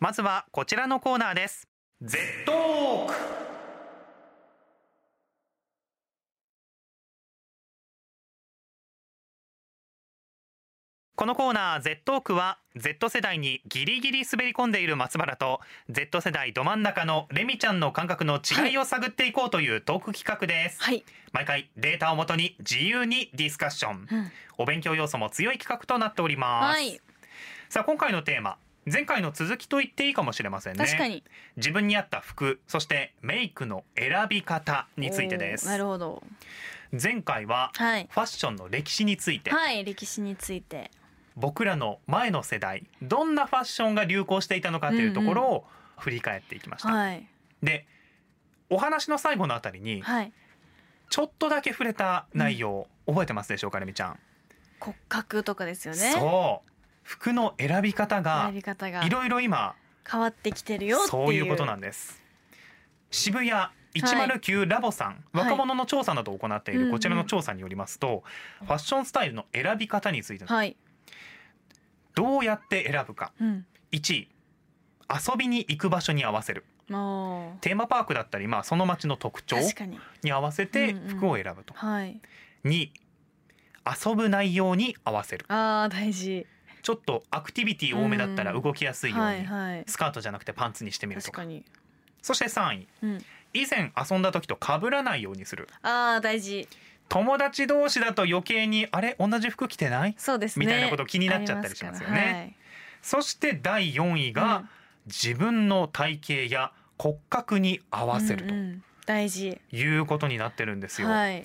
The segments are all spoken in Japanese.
まずはこちらのコーナーです。Z トーク。このコーナー Z トークは Z 世代にギリギリ滑り込んでいる松原と Z 世代ど真ん中のレミちゃんの感覚の違いを探っていこうというトーク企画です、はい。毎回データをもとに自由にディスカッション、うん。お勉強要素も強い企画となっております、はい。さあ今回のテーマ前回の続きと言っていいかもしれませんね確かに。自分に合った服そしてメイクの選び方についてですなるほど。前回ははい。ファッションの歴史について、はい、歴史について。僕らの前の世代どんなファッションが流行していたのかというところを振り返っていきました、はい。でお話の最後のあたりにはい。ちょっとだけ触れた内容、覚えてますでしょうかレミちゃん、骨格とかですよね。そう服の選び方がいろいろ今変わってきてるよっていう。そういうことなんです渋谷109ラボさん、はい若者の調査などを行っていうんうんるこちらの調査によりますと、ファッションスタイルの選び方についてはい。どうやって選ぶかうん。1位遊びに行く場所に合わせる。テーマパークだったり、まあ、その街の特徴に。に合わせてうんうん服を選ぶと、はい。2遊ぶ内容に合わせるああ、大事。ちょっとアクティビティ多めだったらうん動きやすいように、はいはい。スカートじゃなくてパンツにしてみるとか。そして3位うん。以前遊んだ時と被らないようにするああ、大事。友達同士だと余計にあれ？同じ服着てない？そうですね。みたいなこと気になっちゃったりしますよねありからそして第4位が、はい自分の体型や骨格に合わせるうんうん大事。ということになってるんですよ、はい。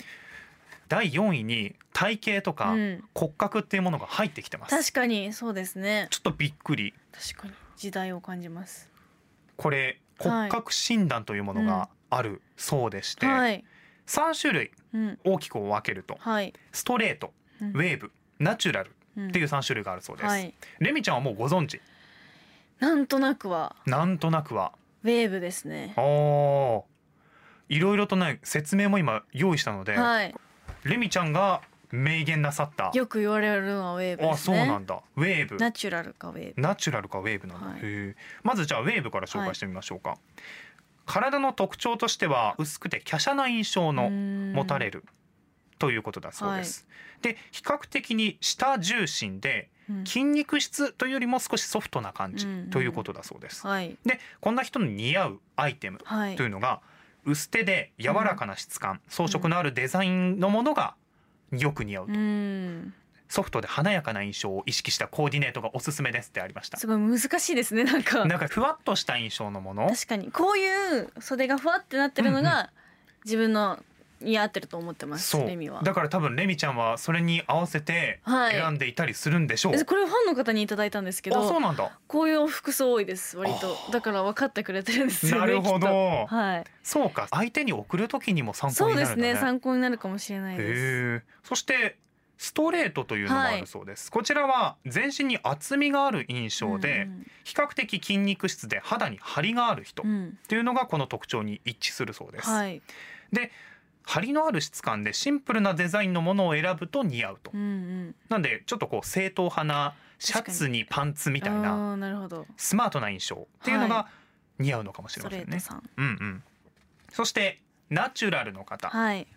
第4位に体型とかうん骨格っていうものが入ってきてます、確かにそうですね。ちょっとびっくり確かに時代を感じます。これ骨格診断というものがあるそうでして、はい。3種類うん。大きく分けるとはい。ストレートうんウェーブナチュラルうんっていう3種類があるそうです、はい。レミちゃんはもうご存知？なんとなくはなんとなくはウェーブですねあ。ーいろいろとね説明も今用意したので、はい。レミちゃんが明言なさった。よく言われるのはウェーブですね。あそうなんだ。ウェーブ。ナチュラルかウェーブ。ナチュラルかウェーブなんだ、はい。まずじゃあウェーブから紹介してみましょうか、体の特徴としては薄くて華奢な印象の持たれる。るということだそうです、で比較的に下重心でうん。筋肉質というよりも少しソフトな感じうんということだそうです、はい。でこんな人に似合うアイテムはい。とい。うのが薄手で柔らかな質感、装飾のあるデザインのものがよく似合うと、うん。ソフトで華やかな印象を意識したコーディネートがおすすめですってありました。すごい難しいですねなんか。なんかふわっとした印象のもの。確かに。こういう袖がふわってなってるのが自分の似合ってると思ってます。そう。レミは。だから多分レミちゃんはそれに合わせてはい。選んでいたりするんでしょう、えこれファンの方にいただいたんですけあそうどなんだ。こういう服装多いです割と。だから分かってくれてるんですよねなるほど。はい。そうか。相手に送る時にも参考そうでになるんだね。すね参考になるかもしれないです。そしてストレートというのもあるそうです、こちらは全身に厚みがある印象で、比較的筋肉質で肌に張りがある人っうん。うんていうのがこの特徴に一致するそうです、はい。で張りのある質感でシンプルなデザインのものを選ぶと似合うと。うんうん。なんでちょっとこう正統派なシャツにパンツみたいなスマートな印象っていうのがは似合うのかもしスれませんね。トレートさん。うんうん。そしてナチュラルの方、はい。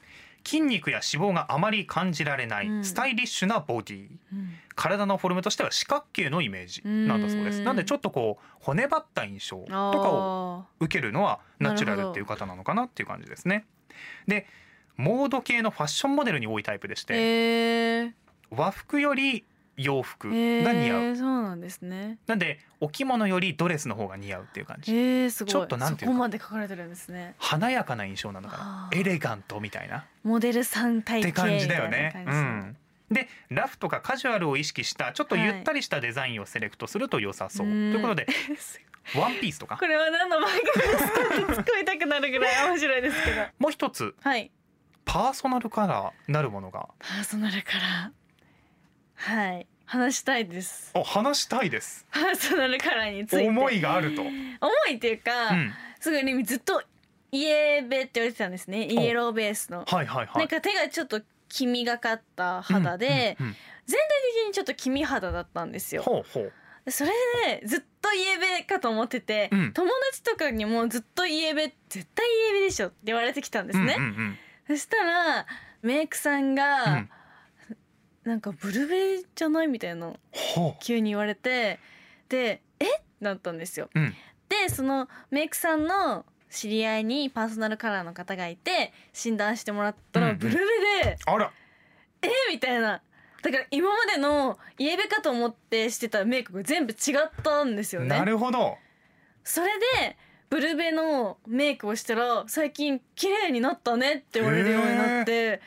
筋肉や脂肪があまり感じられない、うん。スタイリッシュなボディ。うん。体のフォルムとしては四角形のイメージなんだそうです。うん。なんでちょっとこう骨張った印象とかをあ受けるのはナチュラルっていう方なのかなっていう感じですねでモード系のファッションモデルに多いタイプでしーて、へー。和服より洋服へが似合う、ーそうなんですね。なんでお着物よりドレスの方が似合うっていう感じ。えー、すごい。ちょっとなんていうこまで書かれてるんですね。華やかな印象なのかな。エレガントみたいな。モデルさん体って型感じだよね。うん、でラフとかカジュアルを意識したちょっとゆったりしたデザインをセレクトすると良さそう、うん。ということで ワンピースとか？じこれは何の番組ですかって突っ込みたくなるぐらい面白いですけど。もう一つ。はい。パーソナルカラーなるものが。パーソナルカラー。はい。話したいです。お話したいです。パーソナルカラーについて。思いがあると、思いっていうか、うん、すごいねずっとイエベって言われてたんですね。イエローベースの、はいはいはい。なんか手がちょっと黄みがかった肌で、うんうんうん。全体的にちょっと黄み肌だったんですよ。ほうほうそれでずっとイエベかと思ってて、うん。友達とかにもずっとイエベ絶対イエベでしょって言われてきたんですね、うんうんそしたらメイクさんが、うん。うんなんかブルベじゃないみたいなほ急に言われてでえ？っなったんですよ。う、うん、でそのメイクさんの知り合いにパーソナルカラーの方がいて診断してもらったうんうん。らブルベで、あら。え？みたいなだから今までのイエベかと思ってしてたメイクが全部違ったんですよなねるほど。それでブルベのメイクをしたら最近綺麗になったねって言われるようになって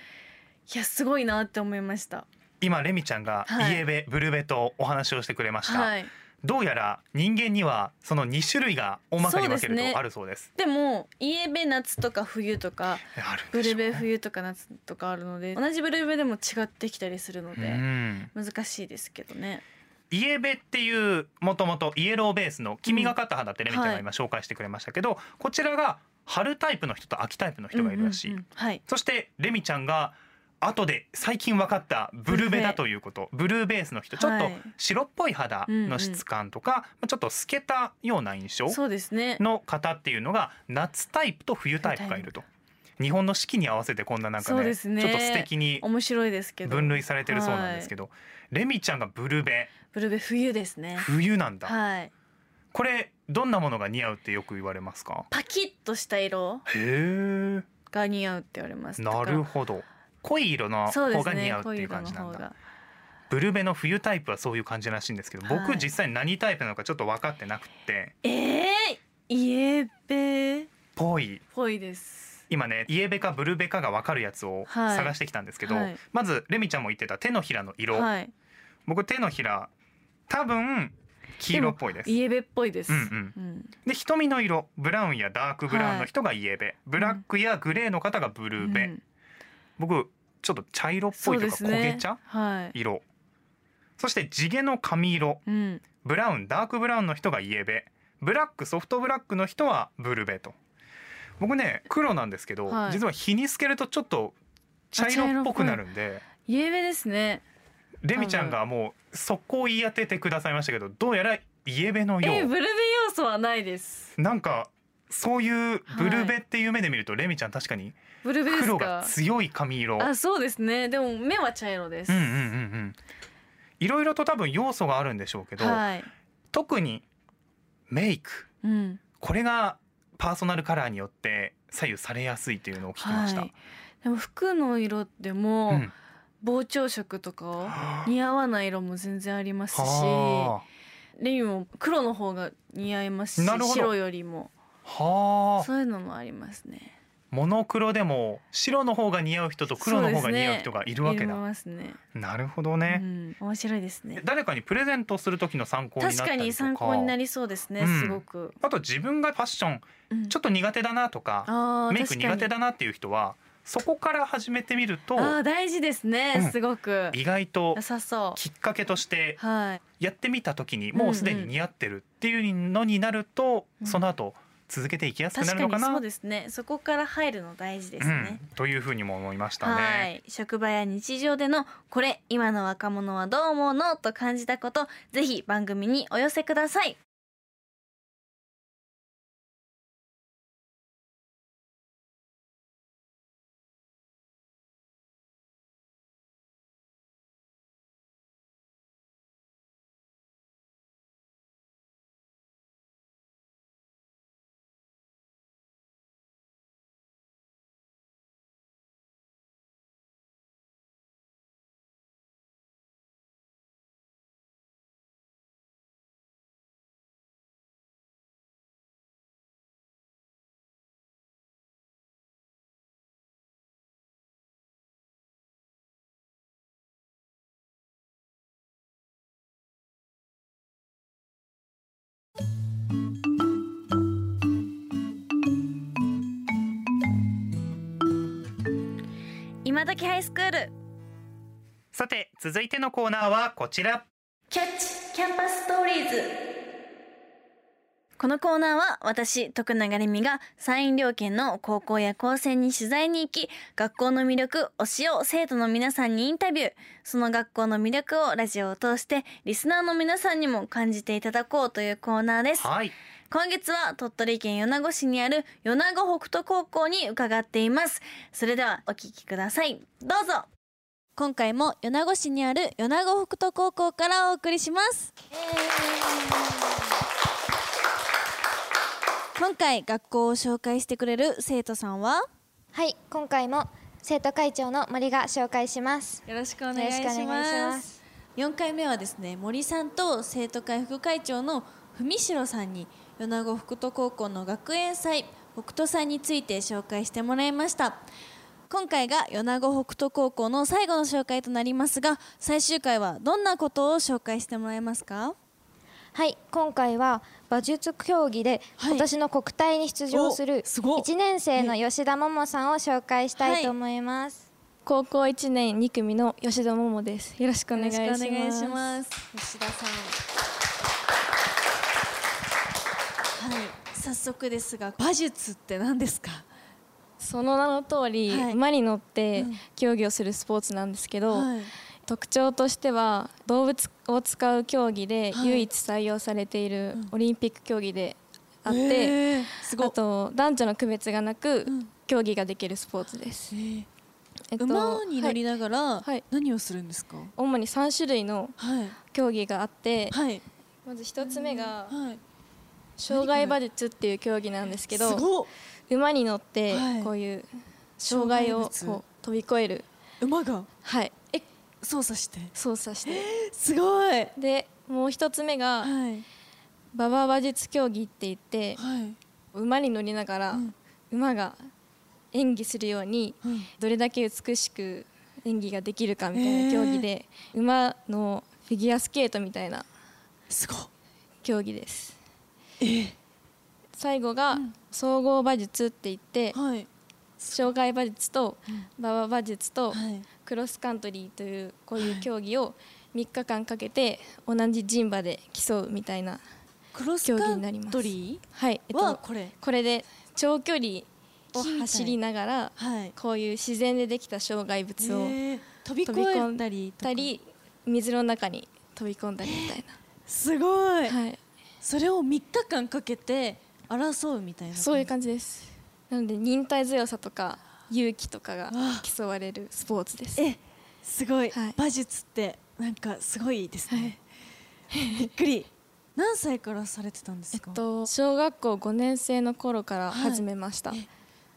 いやすごいなって思いました。今レミちゃんがはい。イエベ、ブルベとお話をしてくれました、はいどうやら人間にはその2種類が大まかに分けるとあるそうです。でもイエベ夏とか冬とかあるんブルベ冬とか夏とかあるので同じブルベでも違ってきたりするのうでん。難しいですけどね。イエベっていうもともとイエローベースの黄みがかった肌ってレミちゃんが今紹介してくれましたけど、こちらが春タイプの人と秋タイプの人がいるらしい、うんうんうん。はい。そしてレミちゃんが後で最近分かったブルベだということ。ブルーベースの人。ちょっとはい白っぽい肌の質感とか、まあちょっと透けたような印象そうですね。の方っていうのが夏タイプと冬タイプがいると。日本の四季に合わせてこんななんかねね。ちょっと素敵に面白いですけど。分類されてるそうなんですけど、レミちゃんがブルベ。ブルベ冬ですね。冬なんだ、はい。これどんなものが似合うってよく言われますか？パキッとした色が似合うって言われます。なるほど濃い色の方が似ね合うっていう感じなんだ。方が。ブルベの冬タイプはそういう感じらしいんですけど僕はい。実際何タイプなのかちょっと分かってなくて。えー、イエベ。っぽい。ぽいです。今ねイエベかブルベかが分かるやつをはい。探してきたんですけど、はい。まずレミちゃんも言ってた手のひらの色、はい。僕手のひら多分黄色っぽいです。イエベっぽいです、うんうん。で瞳の色ブラウンやダークブラウンの人がイエベ、ブラックやグレーの方がブルーベ、うん僕ちょっと茶色っぽそいうというか焦げ茶？はい、色。そして地毛の髪色。うん、ブラウンダークブラウンの人がイエベ。ブラックソフトブラックの人はブルベと。僕ね黒なんですけど、はい。実は日に透けるとちょっと茶色っぽくなるんで。イエベですね。レミちゃんがもう速攻言い当ててくださいましたけどどうやらイエベのよう。えブルベ要素はないです。なんかそういうブルベっていう目で見ると、レミちゃん確かにブルベ黒がか強い髪色。あそうですね。でも目は茶色です、うんうんうんうん。いろいろと多分要素があるんでしょうけど、はい、特にメイク。うん、これがパーソナルカラーによって左右されやすいというのを聞きました。はい、でも服の色でも、うん。膨張色とか似合わない色も全然ありますしはレイも黒の方が似合いますし白よりも。あはあ。そういうのもありますね。モノクロでも白の方が似合う人と黒の方が似合う人がいるわけいだ。ね。なるほどうね、ん、面白いですね。誰かにプレゼントする時の参考になった確か。かに参考になりそうですね、うん。すごく、あと自分がファッションうん。ちょっと苦手だなとか、メイク苦手だなっていう人はそこから始めてみるとあー大事ですね、うん。すごく。意外ときっかけとしてやってみた時にもうすでに似合ってるっていうのになると、うん。その後続けていきやすくな確るのかな？かにそうですね。そこから入るの大事ですね、うん、というふうにも思いましたはね。い。職場や日常でのこれ今の若者はどう思うの？と感じたことぜひ番組にお寄せください今時ハイスクール。さて続いてのコーナーはこちら。キャッチキャンパスストーリーズこのコーナーは私徳永レミが山陰両県の高校や高専に取材に行き学校の魅力推しを生徒の皆さんにインタビュー。その学校の魅力をラジオを通してリスナーの皆さんにも感じていただこうというコーナーです。はい今月は鳥取県米子市にある米子北斗高校に伺っています。それではお聞きください。どうぞ。今回も米子市にある米子北斗高校からお送りします。今回学校を紹介してくれる生徒さんは？はい、今回も生徒会長の森が紹介します。よろしくお願いします。よろしくお願いします。4回目はですね森さんと生徒会副会長の文城さんに米子北斗高校の学園祭北斗祭について紹介してもらいました。今回が米子北斗高校の最後の紹介となりますが最終回はどんなことを紹介してもらえますか？はい、今回は馬術競技ではい。今年の国体に出場するおすごっ1年生の吉田桃さんを紹介したいと思います。高校1年2組の吉田桃です。よろしくお願いします。よろしくお願いします。吉田さんはい早速ですが馬術って何ですか？その名の通り、はい。馬に乗ってうん。競技をするスポーツなんですけど、はい。特徴としては動物を使う競技ではい。唯一採用されているうん。オリンピック競技であって、へー。すごあいと男女の区別がなくうん。競技ができるスポーツです。えっと馬に乗りはいながらはい。何をするんですか？主に3種類のはい。競技があって、はい。まず1つ目がはい障害馬術っていう競技なんですけど馬に乗ってはい。こういう障害をこう飛び越える。馬が？はい。え操作して？操作して。すごい。でもう一つ目がはい。馬場馬術競技って言ってはい。馬に乗りながらうん。馬が演技するようにうん。どれだけ美しく演技ができるかみたいな競技で馬のフィギュアスケートみたいなすごい競技です。え最後がうん。総合馬術って言ってはい。障害馬術と馬場馬術とはい。クロスカントリーというこういう競技を3日間かけて同じ陣馬で競うみたいな競技になります。はい、えっと、これ。これで長距離を走りながらはい。こういう自然でできた障害物を飛び込んえたり水の中に飛び込んだりみたいすごい。な、はい、それを3日間かけて争うみたいなそういう感じです。なので忍耐強さとか勇気とかが競われるスポーツです。えすごい、はい。馬術ってなんかすごいですね、びっくり。何歳からされてたんですか、えっと小学校5年生の頃から始めました、はい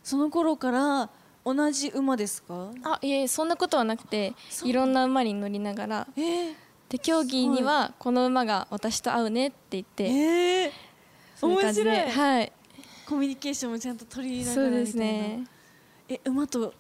その頃から同じ馬ですか？あいえそんなことはなくていろんな馬に乗りながら。えー、で競技にはこの馬が私と合うねって言って、えー、そういう感じで面白いはい。コミュニケーションもちゃんと取り入れなそうですがらみたいな。ね。え馬と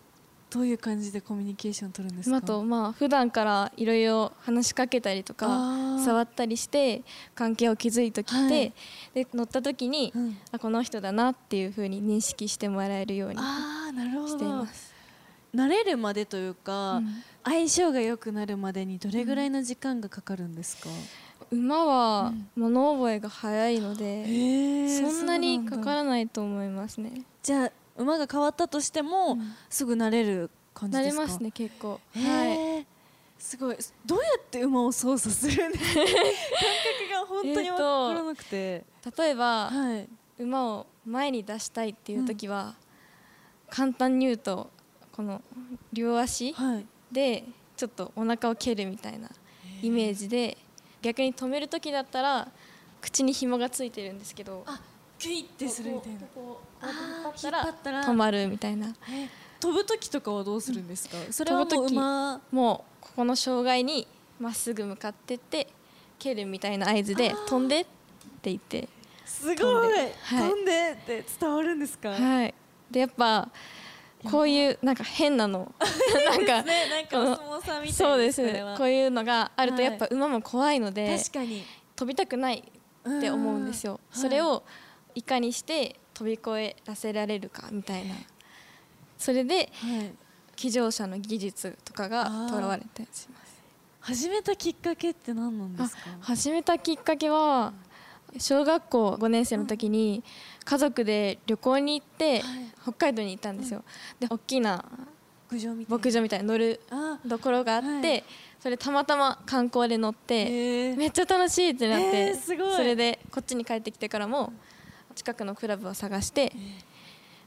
どういう感じでコミュニケーション取るんですか？馬とまあ普段からいろいろ話しかけたりとか触ったりして関係を築いてきて、はい。で乗った時に、うん。あこの人だなっていう風に認識してもらえるようにしていどます。慣れるまでというか、うん。相性が良くなるまでにどれぐらいの時間がかかるんですか、馬は物覚えが早いので、へそんなにからからないと思いますね。じゃあ馬が変わったとしても、うん。すぐ慣れる感じですか？慣れますね結構。へはい。ーすごい。どうやって馬を操作するんですか？感覚が本当に分からなくて、例えば、はい。馬を前に出したいっていう時は、簡単に言うとこの両足はい。でちょっとお腹を蹴るみたいなイメージで逆に止める時だったら口に紐がついてるんですけどあキュイってするみたいな。こ引っ張ったら。止まるみたいな。え飛ぶ時とかはどうするんですか、それはもう馬。もうここの障害にまっすぐ向かってって蹴るみたいな合図で飛んでって言って。すごい。飛んで。はい。飛んでって伝わるんですか、はい。でやっぱこういうなんか変なの。なんかねなんかお相撲さんみたいそうです。こういうのがあるとはいやっぱ馬も怖いので確かに。飛びたくないって思うんですよ。うんそれをい。かにして飛び越えらせられるかみたいな。それではい。騎乗者の技術とかがあー。とらわれたりします。始めたきっかけって何なんですか？始めたきっかけは小学校5年生の時に家族で旅行に行ってはい。北海道に行ったんですよ。で大きな牧場みたいに乗るあところがあって、はい。それたまたま観光で乗って、めっちゃ楽しいってなって、それでこっちに帰ってきてからも近くのクラブを探して、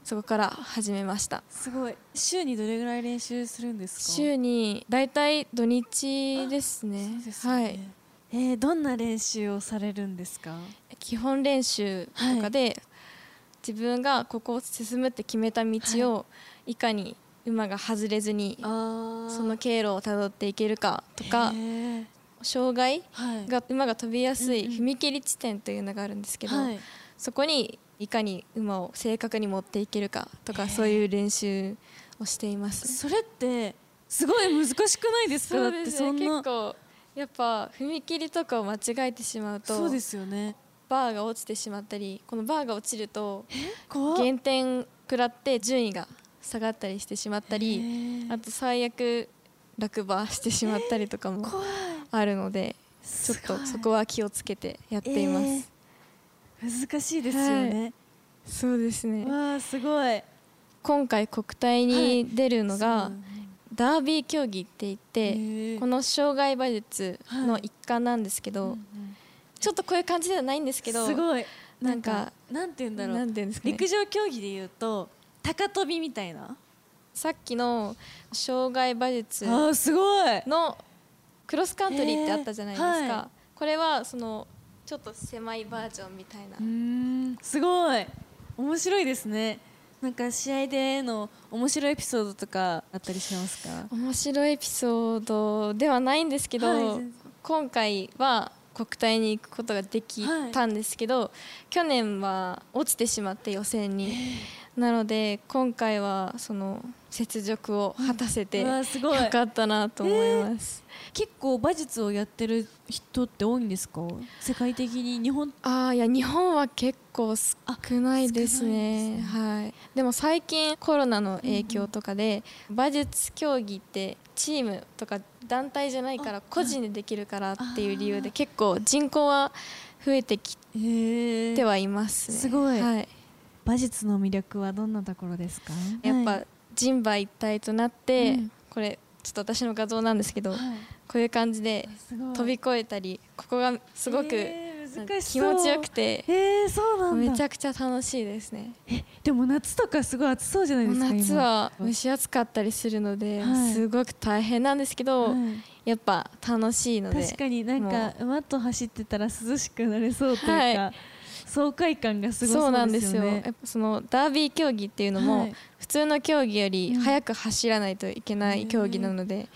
そこから始めました。すごい。週にどれぐらい練習するんですか？週にだいたい土日ですね。ね。はいえーどんな練習をされるんですか？基本練習とかで、自分がここを進むって決めた道をい。かに馬が外れずにあその経路をたどっていけるかとか障害はい。が馬が飛びやすい踏切地点というのがあるんですけど、はい。そこにいかに馬を正確に持っていけるかとかそういう練習をしています。それってすごい難しくないですか？だってそんな結構やっぱ踏切とかを間違えてしまうとそうですよね。バーが落ちてしまったりこのバーが落ちると減点食らって順位が下がったりしてしまったへりー。あと最悪落馬してしまったりとかもあるのでちょっとそこは気をつけてやっています。えー。難しいですよね、そうですね。わあすごい。今回国体に出るのが、そうダービー競技って言って、この障害馬術の一環なんですけど、ちょっとこういう感じではないんですけどすごい。ななんんかかなんて言うんだろなうんていうんですかね。陸上競技で言うと高跳びみたいな？さっきの障害馬術あーすごい。のクロスカントリーってあったじゃないですか、へーはこれはそのちょっと狭いバージョンみたいな。すごい。面白いですねなんか試合での面白いエピソードとかあったりしますか？面白いエピソードではないんですけど、はい今回は国体に行くことができたんですけど、去年は落ちてしまって予選になので今回はその雪辱を果たせてすごい。かったなと思います、結構馬術をやってる人って多いんですか？世界的に日本。ああいや日本は結構少ないですね。少ないはい。でも最近コロナの影響とかで、馬術競技ってチームとか団体じゃないから個人でできるからっていう理由で結構人口は増えてきへてはいますね。すごい。はい、馬術の魅力はどんなところですか？やっぱ人馬一体となって、うん。これちょっと私の画像なんですけど、はい。こういう感じで飛び越えたりここがすごくえー気持ちよくてえー、そうなんだ。めちゃくちゃ楽しいですね。でも夏とかすごい暑そうじゃないですか夏は今。蒸し暑かったりするので、はい。すごく大変なんですけど、はい。やっぱ楽しいので確かになんもか馬と走ってたら涼しくなれそうというか、はい爽快感がすごそうそなんですすよ。ねやっぱそのダービー競技っていうのも、はい。普通の競技よりうん。速く走らないといけない競技なので、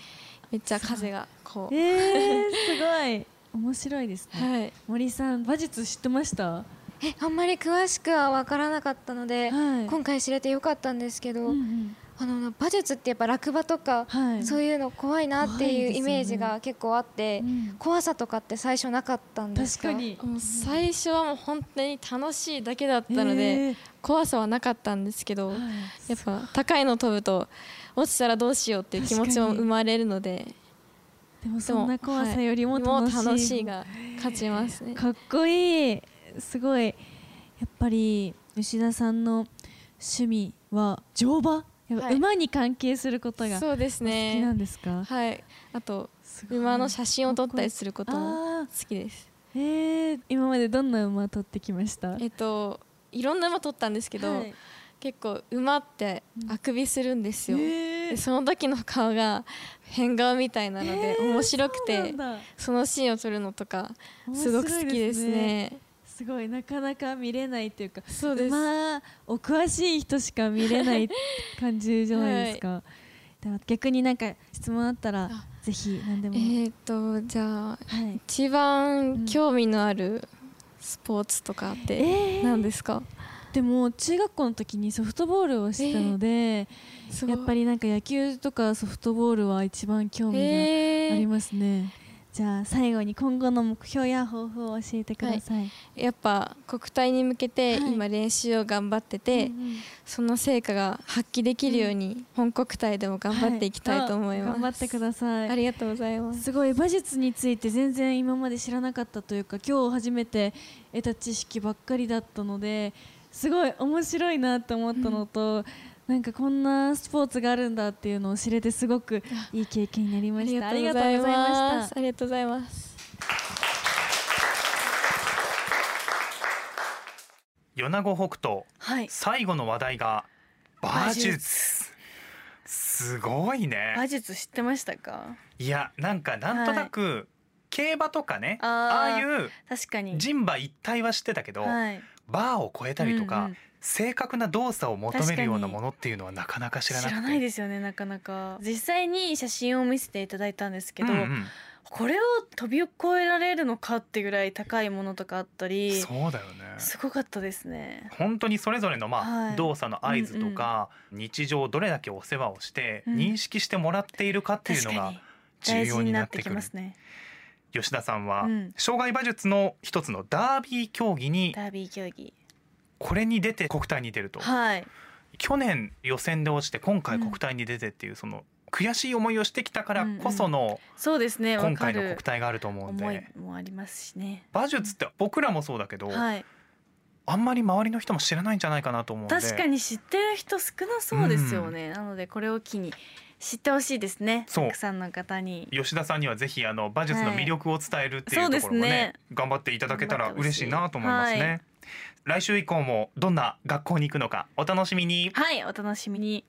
めっちゃ風がこう、えー、すごい。面白いですね、はい、森さん馬術知ってました？えあんまり詳しくは分からなかったので、はい。今回知れてよかったんですけど、うんうんあの馬術ってやっぱ落馬とか、はい。そういうの怖いなっていうイメージが結構あって、うん。怖さとかって最初なかったんですか？確かに。もう最初はもう本当に楽しいだけだったので、えー。怖さはなかったんですけど、はい。やっぱ高いの飛ぶと落ちたらどうしようっていう気持ちも生まれるのででもそんな怖さよりも楽しい,、楽しいが勝ちますね。かっこいい。すごい。やっぱり吉田さんの趣味は乗馬？はい。馬に関係することが好そうですきなんね。ですか、はい。あと馬の写真を撮ったりすることもあ好きです。ーえー、今までどんな馬撮ってきました？えっといろんな馬撮ったんですけど、はい。結構馬ってあくびするんですよ。えー。でその時の顔が変顔みたいなので面白くてなんだ。そのシーンを撮るのとかすごく好きですね。すごいなかなか見れないっていうかそうです。馬お詳しい人しか見れない感じじゃないですか、でも逆になんか質問あったらあぜひ何でも、えっとじゃあはい、一番興味のあるスポーツとかってえー。何ですか？でも中学校の時にソフトボールをしてたので、すごい。やっぱりなんか野球とかソフトボールは一番興味がありえーますね、じゃあ最後に今後の目標や抱負を教えてください、やっぱ国体に向けてはい。今練習を頑張ってて、うんうん。その成果が発揮できるように本国体でも頑張っていきたいと思います、は頑張ってください。ありがとうございます。すごい馬術について全然今まで知らなかったというか今日初めて得た知識ばっかりだったのですごい面白いなと思ったのと、なんかこんなスポーツがあるんだっていうのを知れてすごくいい経験になりまありしたがとうございます。あありがとうございます。米子北斗はい最後の話題が馬術。すごいね。馬術知ってましたか？いやなんかなんとなく、競馬とかねああいう確かに。人馬一体は知ってたけど、はい。バーを超えたりとか、うんうん正確な動作を求めるようなものっていうのはなかなか知らなくて。知らないですよねなかなか。実際に写真を見せていただいたんですけど、うんうん。これを飛び越えられるのかってぐらい高いものとかあったりそうだよね。すごかったですね。本当にそれぞれのまあ、はい。動作の合図とか、日常どれだけお世話をしてうん。認識してもらっているかっていうのが重要になってくる。てきますね。吉田さんは、うん。障害馬術の一つのダービー競技にダービー競技これに出て国体に出ると。はい。去年予選で落ちて今回国体に出てっていうその悔しい思いをしてきたからこそのそうですね今回の国体があると思うん思いでもありますしね。馬術って僕らもそうだけど、はい。あんまり周りの人も知らないんじゃないかなと思うんで。確かに知ってる人少なそうですよね、なのでこれを機に知ってほしいですね。たくさんの方に。吉田さんにはぜひあの馬術の魅力を伝えるっていうはいところもね,、そうですね。頑張っていただけたら嬉しいなと思いますね、はい来週以降もどんな学校に行くのかお楽しみに。はいお楽しみに。